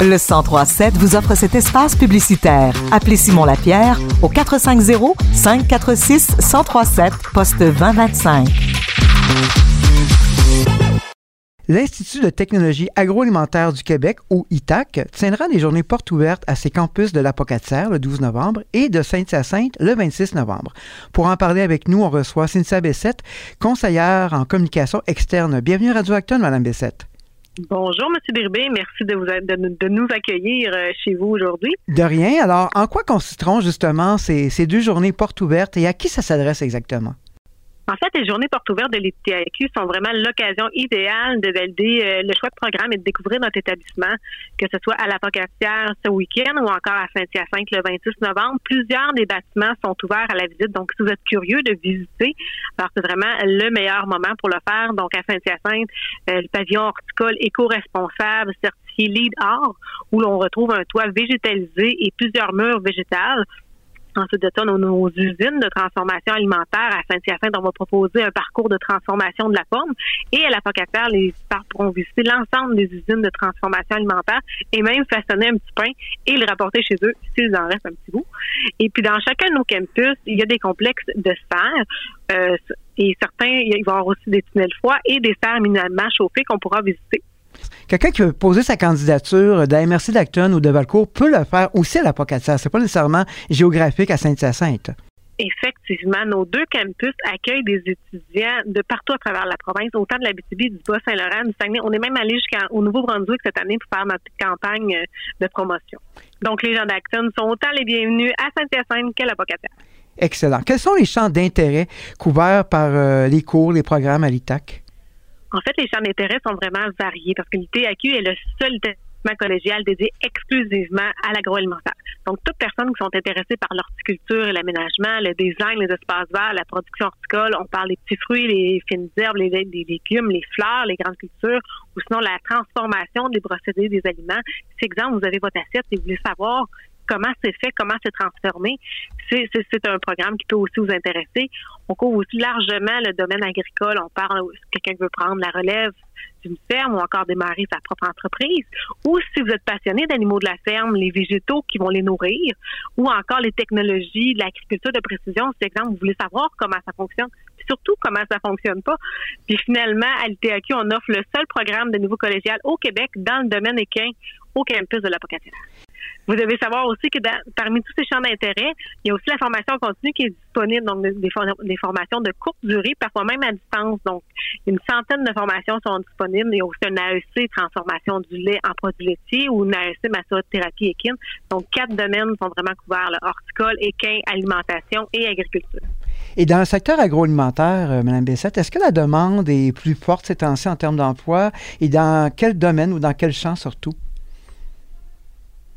Le 1037 vous offre cet espace publicitaire. Appelez Simon Lapierre au 450 546 1037 poste 2025. L'Institut de technologie agroalimentaire du Québec, ou ITAC, tiendra des journées portes ouvertes à ses campus de l'Apocatière le 12 novembre et de Sainte-Hyacinthe le 26 novembre. Pour en parler avec nous, on reçoit Cynthia Bessette, conseillère en communication externe. Bienvenue à Radio Acton, Madame Bessette. Bonjour, M. Birbé. Merci de, nous accueillir euh, chez vous aujourd'hui. De rien. Alors, en quoi consisteront justement ces deux journées portes ouvertes et à qui ça s'adresse exactement? En fait, les journées portes ouvertes de l'ITAQ sont vraiment l'occasion idéale de valider euh, le choix de programme et de découvrir notre établissement, que ce soit à la Pocatière ce week-end ou encore à Saint-Hyacinthe le 26 novembre. Plusieurs des bâtiments sont ouverts à la visite, donc si vous êtes curieux de visiter, alors c'est vraiment le meilleur moment pour le faire. Donc à Saint-Hyacinthe, euh, le pavillon horticole éco-responsable certifié LEED Or, où l'on retrouve un toit végétalisé et plusieurs murs végétales. Ensuite de ça, nos, nos usines de transformation alimentaire à Saint-Hyacinthe, on va proposer un parcours de transformation de la pomme. Et à la Pocatière, les visiteurs pourront visiter l'ensemble des usines de transformation alimentaire et même façonner un petit pain et le rapporter chez eux s'ils en restent un petit bout. Et puis, dans chacun de nos campus, il y a des complexes de serre. Euh, et certains, il va y avoir aussi des tunnels froids et des serres minimalement chauffées qu'on pourra visiter. Quelqu'un qui veut poser sa candidature de la MRC d'Acton ou de Valcourt peut le faire aussi à la Pocatière. C'est pas nécessairement géographique à Saint-Hyacinthe. Effectivement, nos deux campus accueillent des étudiants de partout à travers la province, autant de la BTB, du Bas-Saint-Laurent, du Saguenay. On est même allé jusqu'au Nouveau-Brunswick cette année pour faire notre campagne euh, de promotion. Donc, les gens d'Acton sont autant les bienvenus à Saint-Hyacinthe qu'à la Pocatière. Excellent. Quels sont les champs d'intérêt couverts par euh, les cours, les programmes à l'ITAC? En fait, les champs d'intérêt sont vraiment variés parce que l'ITAQ est le seul collégial dédié exclusivement à l'agroalimentaire. Donc, toutes personnes qui sont intéressées par l'horticulture et l'aménagement, le design, les espaces verts, la production horticole, on parle des petits fruits, les fines herbes, les, légumes, les fleurs, les grandes cultures, ou sinon la transformation des procédés des aliments. Si, exemple, vous avez votre assiette et vous voulez savoir comment c'est fait, comment c'est transformé. C'est, un programme qui peut aussi vous intéresser. On couvre aussi largement le domaine agricole. On parle, quelqu'un qui veut prendre la relève d'une ferme ou encore démarrer sa propre entreprise. Ou si vous êtes passionné d'animaux de la ferme, les végétaux qui vont les nourrir, ou encore les technologies de l'agriculture de précision. Si, exemple, vous voulez savoir comment ça fonctionne, surtout comment ça fonctionne pas. Puis finalement, à l'ITAQ, on offre le seul programme de niveau collégial au Québec dans le domaine équin au campus de la vous devez savoir aussi que parmi tous ces champs d'intérêt, il y a aussi la formation continue qui est disponible, donc des, formations de courte durée, parfois même à distance. Donc, une centaine de formations sont disponibles. Il y a aussi un AEC, transformation du lait en produits laitiers, ou une AEC, massothérapie équine. Donc, quatre domaines sont vraiment couverts, là, horticole, équin, alimentation et agriculture. Et dans le secteur agroalimentaire, euh, Mme Bessette, est-ce que la demande est plus forte ces temps-ci en termes d'emploi? Et dans quel domaine ou dans quel champ surtout?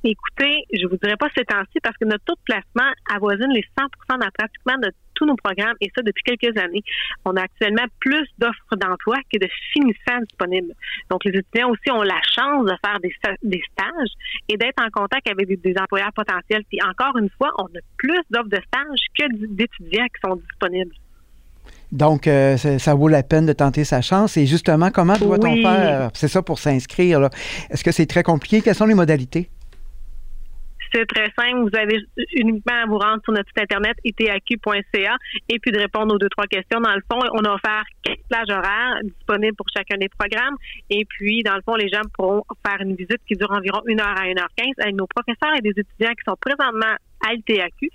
Écoutez, je vous dirais pas ces temps-ci parce que notre taux de placement avoisine les 100 dans pratiquement de tous nos programmes et ça depuis quelques années. On a actuellement plus d'offres d'emploi que de finissants disponibles. Donc, les étudiants aussi ont la chance de faire des, stages et d'être en contact avec des, employeurs potentiels. Puis encore une fois, on a plus d'offres de stages que d'étudiants qui sont disponibles. Donc, euh, ça vaut la peine de tenter sa chance. Et justement, comment doit-on faire? C'est ça pour s'inscrire. Est-ce que c'est très compliqué? Quelles sont les modalités? C'est très simple. Vous avez uniquement à vous rendre sur notre site internet itaq.ca et puis de répondre aux deux, trois questions. Dans le fond, on a offert quatre plages horaires disponibles pour chacun des programmes. Et puis, dans le fond, les gens pourront faire une visite qui dure environ une heure à une heure quinze avec nos professeurs et des étudiants qui sont présentement à l'ITAQ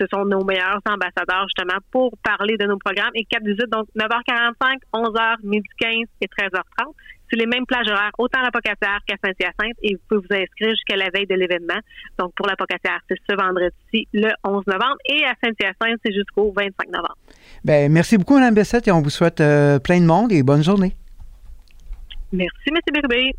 ce sont nos meilleurs ambassadeurs justement pour parler de nos programmes et quatre visites donc 9h45, 11h, midi 15 et 13h30. C'est les mêmes plages horaires autant à la Pocatière qu'à Saint-Hyacinthe et vous pouvez vous inscrire jusqu'à la veille de l'événement. Donc pour la Pocatière, c'est ce vendredi le 11 novembre et à Saint-Hyacinthe, c'est jusqu'au 25 novembre. Bien, merci beaucoup Mme Bessette et on vous souhaite euh, plein de monde et bonne journée. Merci M. Birbé.